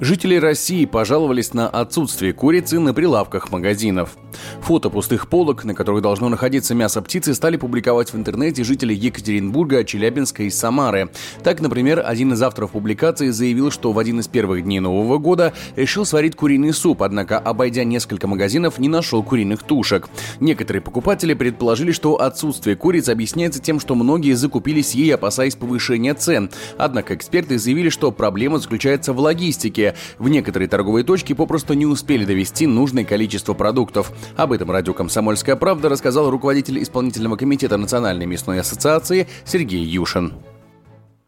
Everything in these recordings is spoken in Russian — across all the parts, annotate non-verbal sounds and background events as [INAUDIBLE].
Жители России пожаловались на отсутствие курицы на прилавках магазинов. Фото пустых полок, на которых должно находиться мясо птицы, стали публиковать в интернете жители Екатеринбурга, Челябинска и Самары. Так, например, один из авторов публикации заявил, что в один из первых дней Нового года решил сварить куриный суп, однако, обойдя несколько магазинов, не нашел куриных тушек. Некоторые покупатели предположили, что отсутствие куриц объясняется тем, что многие закупились ей, опасаясь повышения цен. Однако эксперты заявили, что проблема заключается в логистике. В некоторые торговые точки попросту не успели довести нужное количество продуктов. Об этом радио «Комсомольская правда» рассказал руководитель исполнительного комитета Национальной мясной ассоциации Сергей Юшин.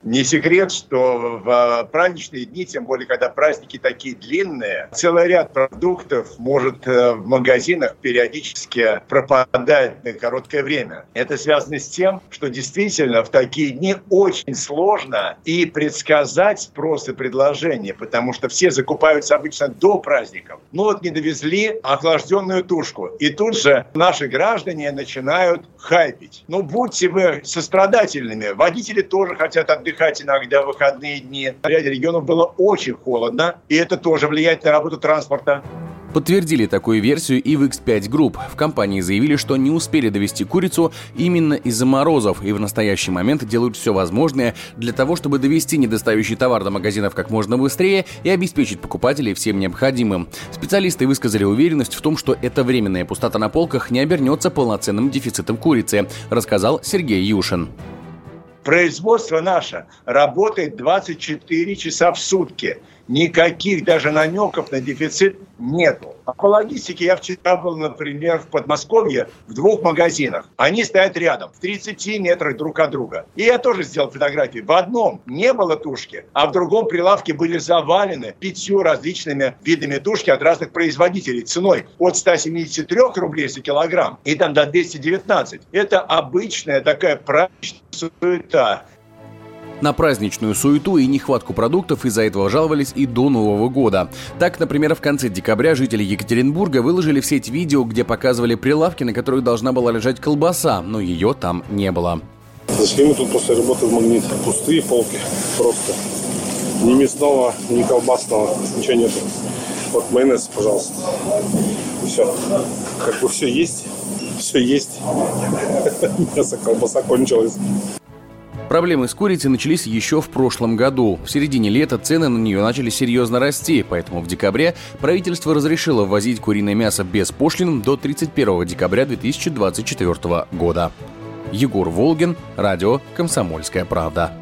Не секрет, что в праздничные дни, тем более, когда праздники такие длинные, целый ряд продуктов может э, в магазинах периодически пропадать на короткое время. Это связано с тем, что действительно в такие дни очень сложно и предсказать спрос и предложение, потому что все закупаются обычно до праздников. Ну вот не довезли охлажденную тушку, и тут же наши граждане начинают хайпить. Ну будьте вы сострадательными, водители тоже хотят отдыхать отдыхать иногда в выходные дни. В ряде регионов было очень холодно, и это тоже влияет на работу транспорта. Подтвердили такую версию и в X5 Group. В компании заявили, что не успели довести курицу именно из-за морозов и в настоящий момент делают все возможное для того, чтобы довести недостающий товар до магазинов как можно быстрее и обеспечить покупателей всем необходимым. Специалисты высказали уверенность в том, что эта временная пустота на полках не обернется полноценным дефицитом курицы, рассказал Сергей Юшин. Производство наше работает 24 часа в сутки. Никаких даже намеков на дефицит нету. А по логистике я вчера был, например, в Подмосковье в двух магазинах. Они стоят рядом, в 30 метрах друг от друга. И я тоже сделал фотографии. В одном не было тушки, а в другом прилавке были завалены пятью различными видами тушки от разных производителей ценой от 173 рублей за килограмм и там до 219. Это обычная такая праздничная суета. На праздничную суету и нехватку продуктов из-за этого жаловались и до Нового года. Так, например, в конце декабря жители Екатеринбурга выложили в сеть видео, где показывали прилавки, на которых должна была лежать колбаса, но ее там не было. Зашли мы тут после работы в магнит. Пустые полки просто. Ни мясного, ни колбасного, ничего нету. Вот майонез, пожалуйста. Все. Как бы все есть. Все есть. [LAUGHS] Мясо, колбаса кончилась. Проблемы с курицей начались еще в прошлом году. В середине лета цены на нее начали серьезно расти, поэтому в декабре правительство разрешило ввозить куриное мясо без пошлин до 31 декабря 2024 года. Егор Волгин, радио «Комсомольская правда».